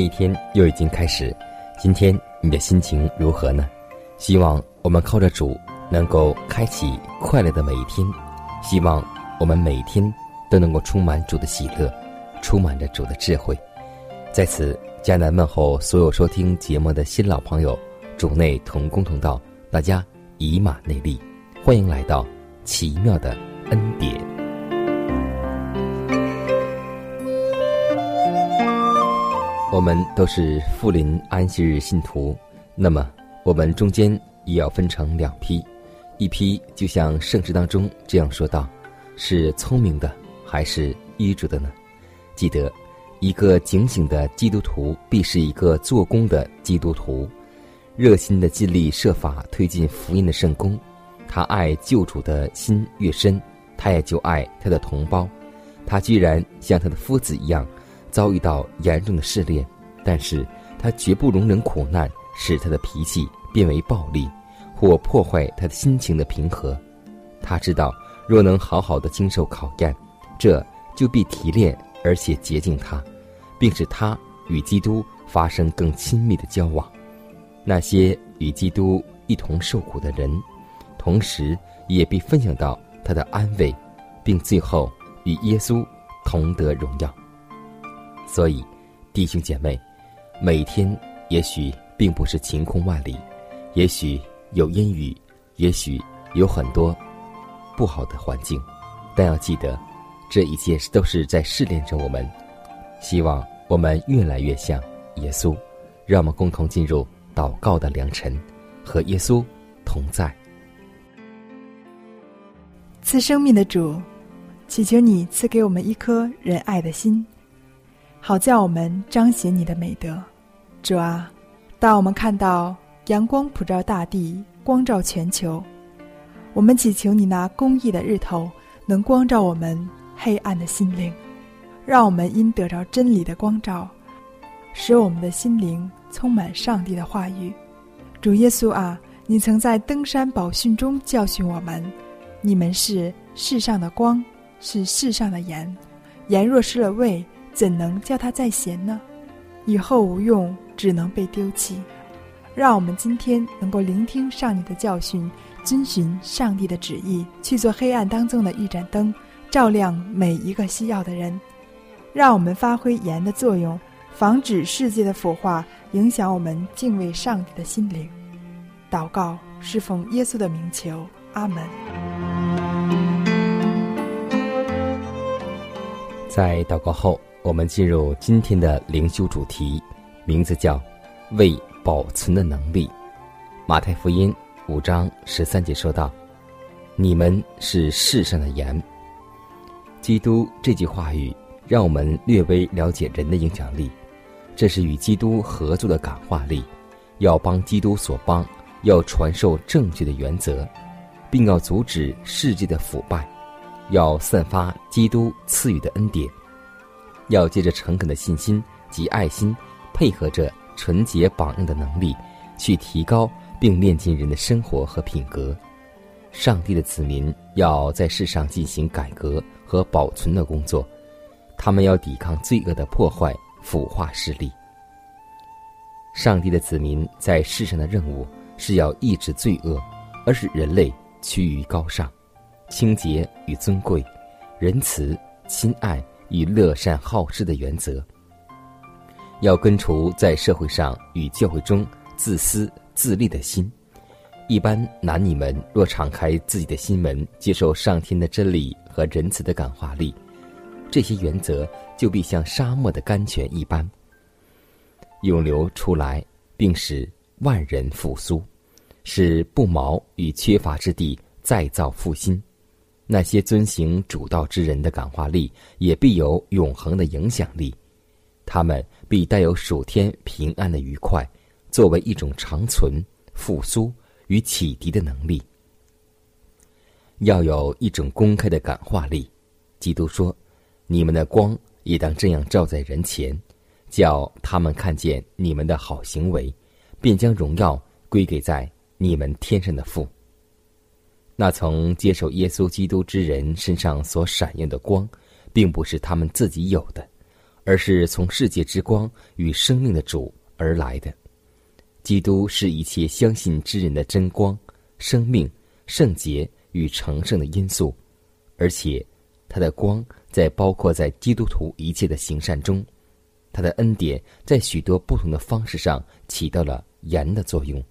一天又已经开始，今天你的心情如何呢？希望我们靠着主能够开启快乐的每一天，希望我们每天都能够充满主的喜乐，充满着主的智慧。在此，迦南问候所有收听节目的新老朋友，主内同工同道，大家以马内利，欢迎来到奇妙的恩典。我们都是富林安息日信徒，那么我们中间也要分成两批，一批就像圣旨当中这样说道：是聪明的还是愚拙的呢？记得，一个警醒的基督徒必是一个做工的基督徒，热心的尽力设法推进福音的圣功。他爱救主的心越深，他也就爱他的同胞。他居然像他的夫子一样。遭遇到严重的试炼，但是他绝不容忍苦难使他的脾气变为暴力，或破坏他的心情的平和。他知道，若能好好的经受考验，这就必提炼而且洁净他，并使他与基督发生更亲密的交往。那些与基督一同受苦的人，同时也必分享到他的安慰，并最后与耶稣同得荣耀。所以，弟兄姐妹，每天也许并不是晴空万里，也许有阴雨，也许有很多不好的环境，但要记得，这一切都是在试炼着我们。希望我们越来越像耶稣，让我们共同进入祷告的良辰，和耶稣同在。赐生命的主，祈求你赐给我们一颗仁爱的心。好叫我们彰显你的美德，主啊！当我们看到阳光普照大地，光照全球，我们祈求你那公义的日头能光照我们黑暗的心灵，让我们因得着真理的光照，使我们的心灵充满上帝的话语。主耶稣啊，你曾在登山宝训中教训我们：你们是世上的光，是世上的盐，盐若失了味。怎能叫它再咸呢？以后无用，只能被丢弃。让我们今天能够聆听上帝的教训，遵循上帝的旨意，去做黑暗当中的一盏灯，照亮每一个需要的人。让我们发挥盐的作用，防止世界的腐化影响我们敬畏上帝的心灵。祷告，侍奉耶稣的名求，阿门。在祷告后。我们进入今天的灵修主题，名字叫“为保存的能力”。马太福音五章十三节说道：“你们是世上的盐。”基督这句话语让我们略微了解人的影响力，这是与基督合作的感化力，要帮基督所帮，要传授正确的原则，并要阻止世界的腐败，要散发基督赐予的恩典。要借着诚恳的信心及爱心，配合着纯洁榜样的能力，去提高并炼进人的生活和品格。上帝的子民要在世上进行改革和保存的工作，他们要抵抗罪恶的破坏、腐化势力。上帝的子民在世上的任务是要抑制罪恶，而使人类趋于高尚、清洁与尊贵、仁慈、亲爱与乐善好施的原则。要根除在社会上与教会中自私自利的心。一般男女们若敞开自己的心门，接受上天的真理和仁慈的感化力，这些原则就必像沙漠的甘泉一般。涌流出来，并使万人复苏，使不毛与缺乏之地再造复兴。那些遵行主道之人的感化力，也必有永恒的影响力。他们必带有属天平安的愉快，作为一种长存、复苏与启迪的能力。要有一种公开的感化力。基督说：“你们的光也当这样照在人前。”叫他们看见你们的好行为，便将荣耀归给在你们天上的父。那从接受耶稣基督之人身上所闪耀的光，并不是他们自己有的，而是从世界之光与生命的主而来的。基督是一切相信之人的真光、生命、圣洁与成圣的因素，而且他的光在包括在基督徒一切的行善中。他的恩典在许多不同的方式上起到了盐的作用，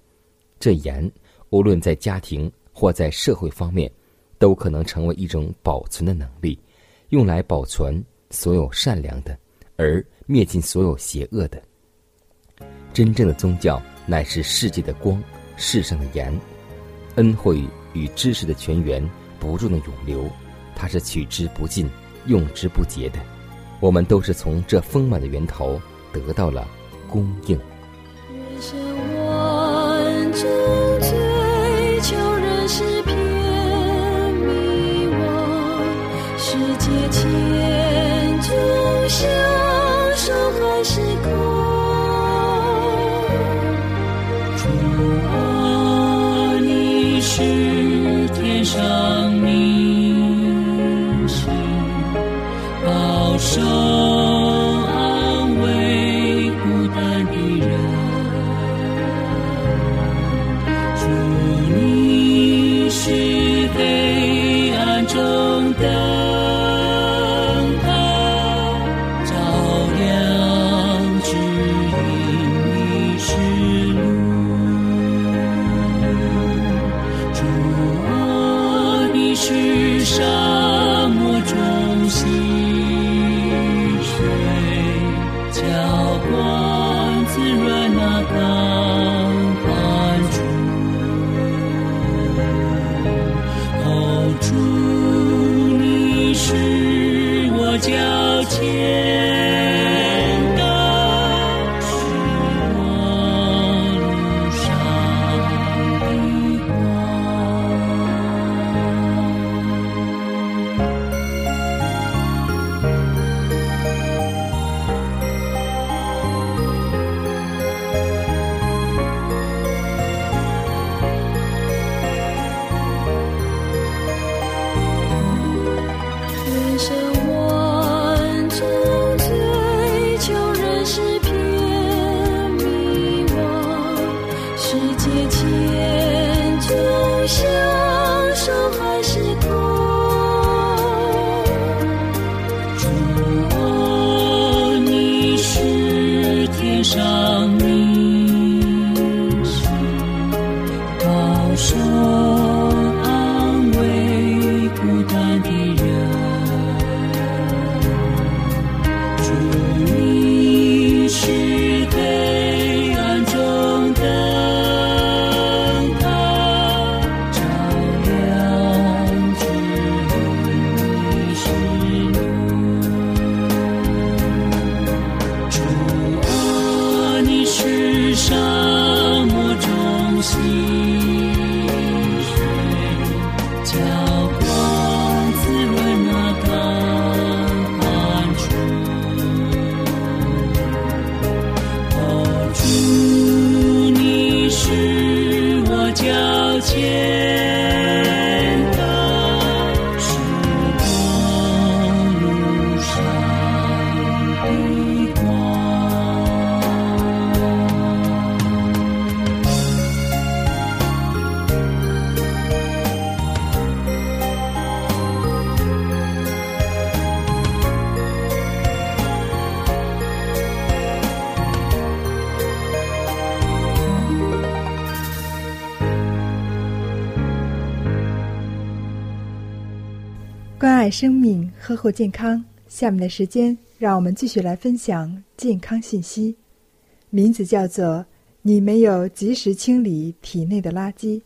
这盐无论在家庭或在社会方面，都可能成为一种保存的能力，用来保存所有善良的，而灭尽所有邪恶的。真正的宗教乃是世界的光，世上的盐，恩惠与知识的泉源不住的涌流，它是取之不尽、用之不竭的。我们都是从这丰满的源头得到了供应。生命，呵护健康。下面的时间，让我们继续来分享健康信息，名字叫做“你没有及时清理体内的垃圾”。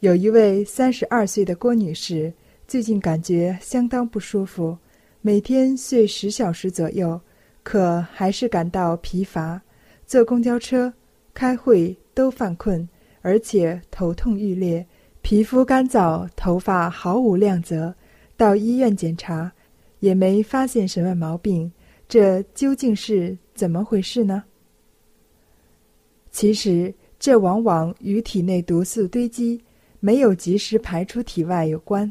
有一位三十二岁的郭女士，最近感觉相当不舒服，每天睡十小时左右，可还是感到疲乏，坐公交车、开会都犯困，而且头痛欲裂，皮肤干燥，头发毫无亮泽。到医院检查，也没发现什么毛病，这究竟是怎么回事呢？其实，这往往与体内毒素堆积、没有及时排出体外有关。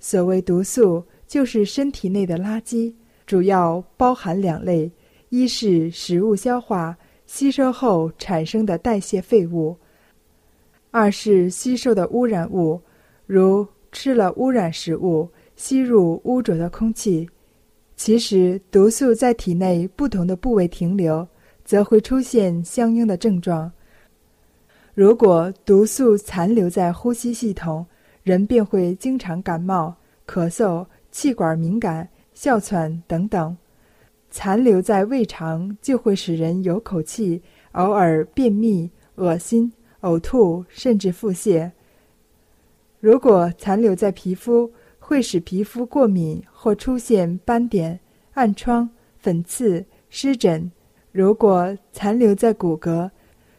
所谓毒素，就是身体内的垃圾，主要包含两类：一是食物消化吸收后产生的代谢废物；二是吸收的污染物，如吃了污染食物。吸入污浊的空气，其实毒素在体内不同的部位停留，则会出现相应的症状。如果毒素残留在呼吸系统，人便会经常感冒、咳嗽、气管敏感、哮喘等等；残留在胃肠，就会使人有口气，偶尔便秘、恶心、呕吐，甚至腹泻。如果残留在皮肤，会使皮肤过敏或出现斑点、暗疮、粉刺、湿疹；如果残留在骨骼，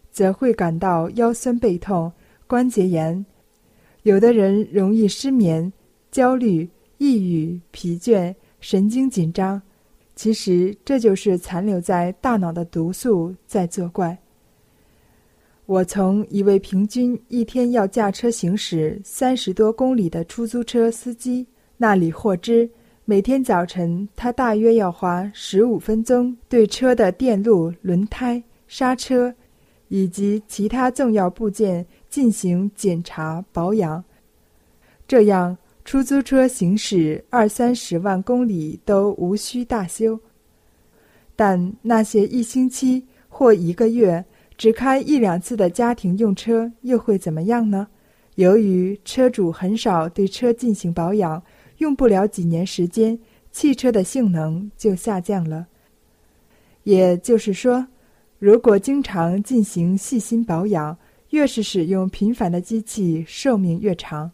则会感到腰酸背痛、关节炎。有的人容易失眠、焦虑、抑郁、疲倦、神经紧张。其实这就是残留在大脑的毒素在作怪。我从一位平均一天要驾车行驶三十多公里的出租车司机那里获知，每天早晨他大约要花十五分钟对车的电路、轮胎、刹车以及其他重要部件进行检查保养。这样，出租车行驶二三十万公里都无需大修。但那些一星期或一个月，只开一两次的家庭用车又会怎么样呢？由于车主很少对车进行保养，用不了几年时间，汽车的性能就下降了。也就是说，如果经常进行细心保养，越是使用频繁的机器，寿命越长。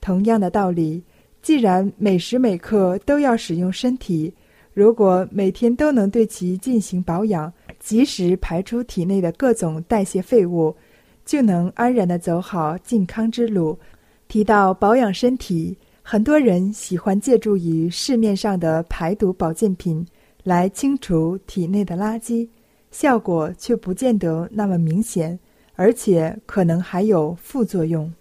同样的道理，既然每时每刻都要使用身体，如果每天都能对其进行保养，及时排出体内的各种代谢废物，就能安然的走好健康之路。提到保养身体，很多人喜欢借助于市面上的排毒保健品来清除体内的垃圾，效果却不见得那么明显，而且可能还有副作用。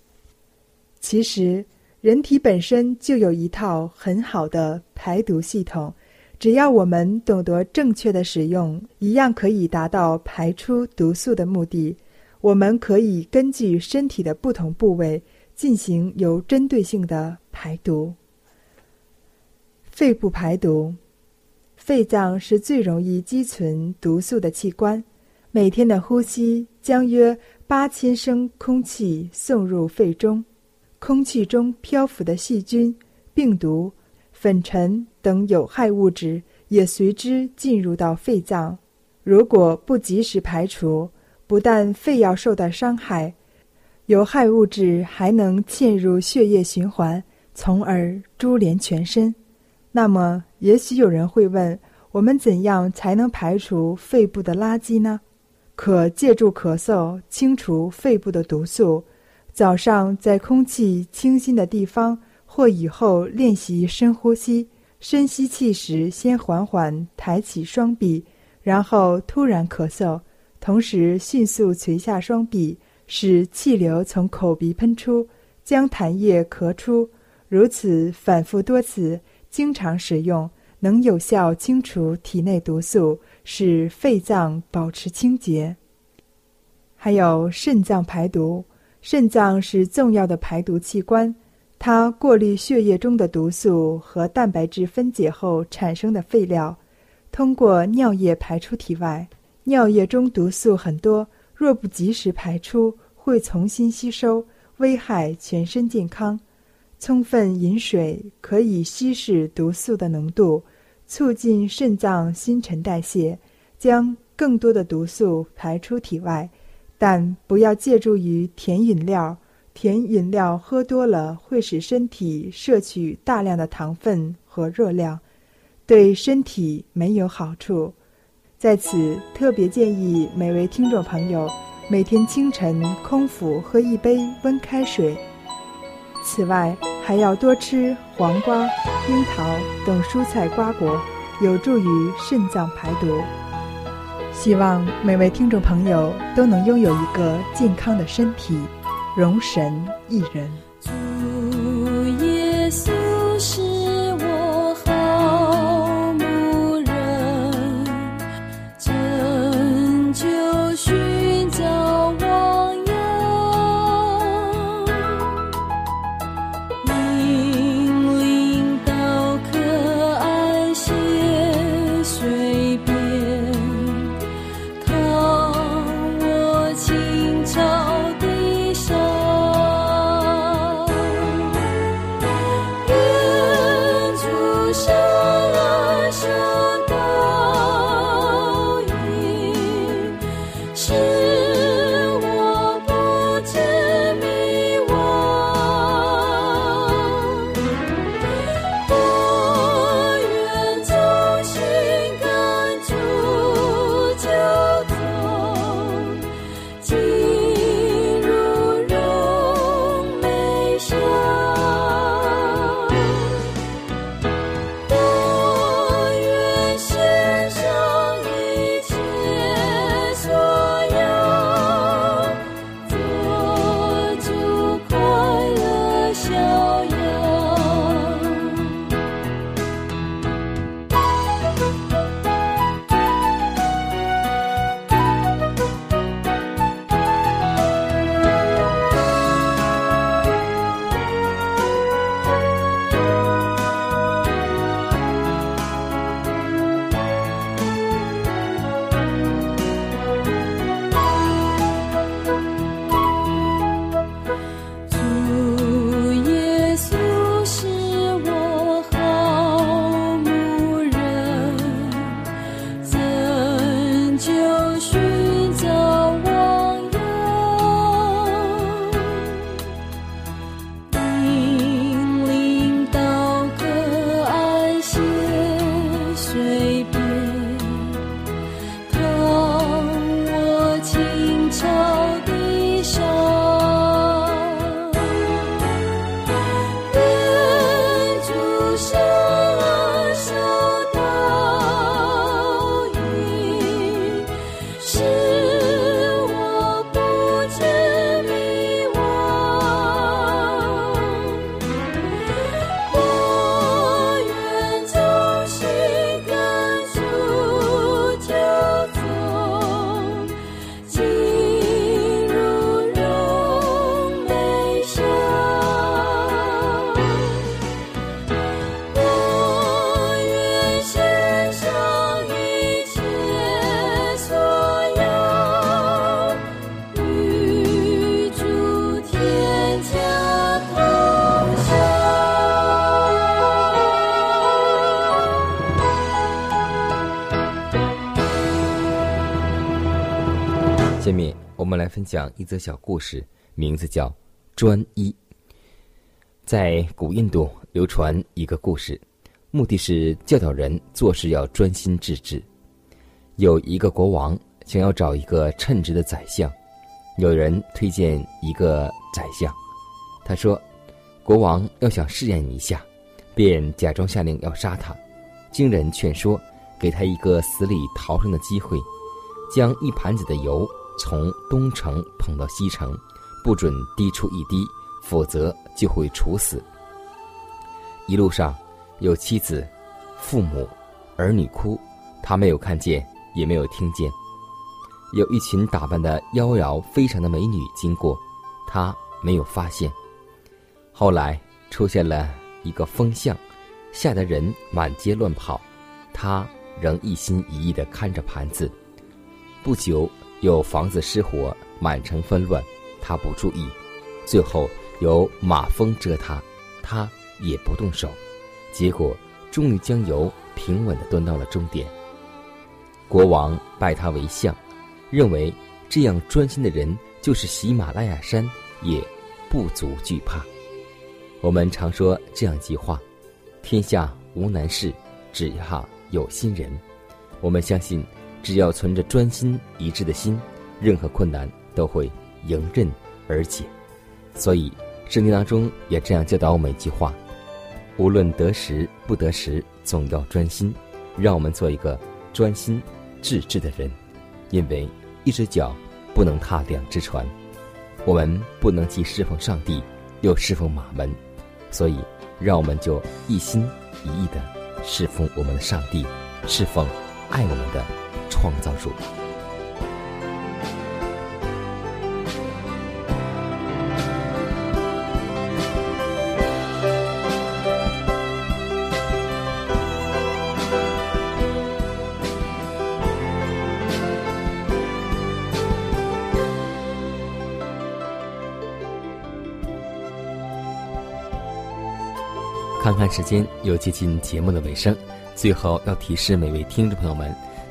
其实，人体本身就有一套很好的排毒系统。只要我们懂得正确的使用，一样可以达到排出毒素的目的。我们可以根据身体的不同部位进行有针对性的排毒。肺部排毒，肺脏是最容易积存毒素的器官。每天的呼吸将约八千升空气送入肺中，空气中漂浮的细菌、病毒。粉尘等有害物质也随之进入到肺脏，如果不及时排除，不但肺要受到伤害，有害物质还能嵌入血液循环，从而株连全身。那么，也许有人会问：我们怎样才能排除肺部的垃圾呢？可借助咳嗽清除肺部的毒素。早上在空气清新的地方。或以后练习深呼吸，深吸气时先缓缓抬起双臂，然后突然咳嗽，同时迅速垂下双臂，使气流从口鼻喷出，将痰液咳出。如此反复多次，经常使用，能有效清除体内毒素，使肺脏保持清洁。还有肾脏排毒，肾脏是重要的排毒器官。它过滤血液中的毒素和蛋白质分解后产生的废料，通过尿液排出体外。尿液中毒素很多，若不及时排出，会重新吸收，危害全身健康。充分饮水可以稀释毒素的浓度，促进肾脏新陈代谢，将更多的毒素排出体外。但不要借助于甜饮料，甜饮料喝多了会使身体摄取大量的糖分和热量，对身体没有好处。在此特别建议每位听众朋友，每天清晨空腹喝一杯温开水。此外，还要多吃黄瓜、樱桃等蔬菜瓜果，有助于肾脏排毒。希望每位听众朋友都能拥有一个健康的身体，容神一人。分享一则小故事，名字叫《专一》。在古印度流传一个故事，目的是教导人做事要专心致志。有一个国王想要找一个称职的宰相，有人推荐一个宰相，他说：“国王要想试验一下，便假装下令要杀他。经人劝说，给他一个死里逃生的机会，将一盘子的油从东城捧到西城，不准滴出一滴，否则就会处死。一路上有妻子、父母、儿女哭，他没有看见，也没有听见。有一群打扮的妖娆非常的美女经过，他没有发现。后来出现了一个风向，吓得人满街乱跑，他仍一心一意地看着盘子。不久，有房子失火，满城纷乱，他不注意，最后有马蜂蛰他，他也不动手，结果终于将油平稳地端到了终点。国王拜他为相，认为这样专心的人，就是喜马拉雅山也不足惧怕。我们常说这样一句话：“天下无难事，只要有心人。”我们相信，只要存着专心一致的心，任何困难都会迎刃而解。所以，圣经当中也这样教导我们一句话：“无论得时不得时，总要专心。”让我们做一个专心致志的人，因为一只脚不能踏两只船。我们不能既侍奉上帝，又侍奉马门，所以，让我们就一心一意的侍奉我们的上帝，侍奉。爱我们的创造术。看看时间，又接近节目的尾声。最后要提示每位听众朋友们，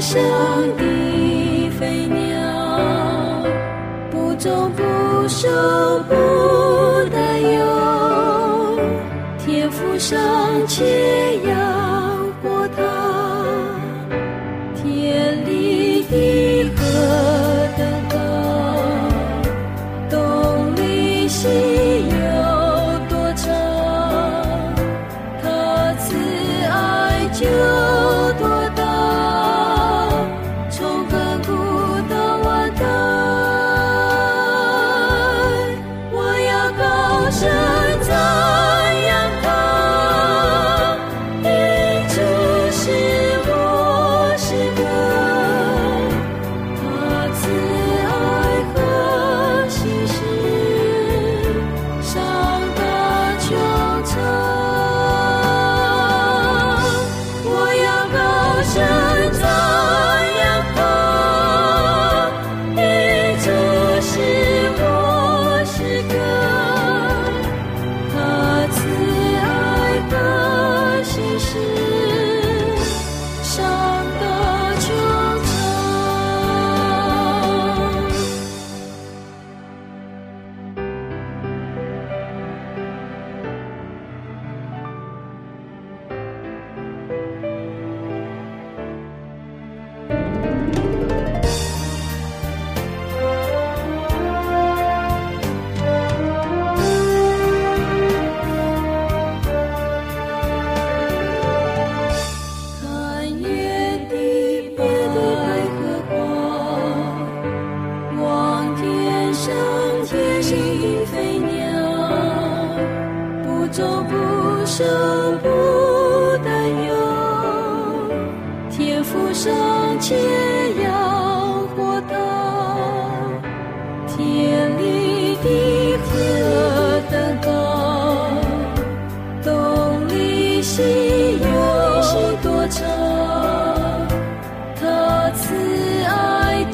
上的飞鸟，不走不收不担忧，天赋尚且要。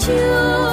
就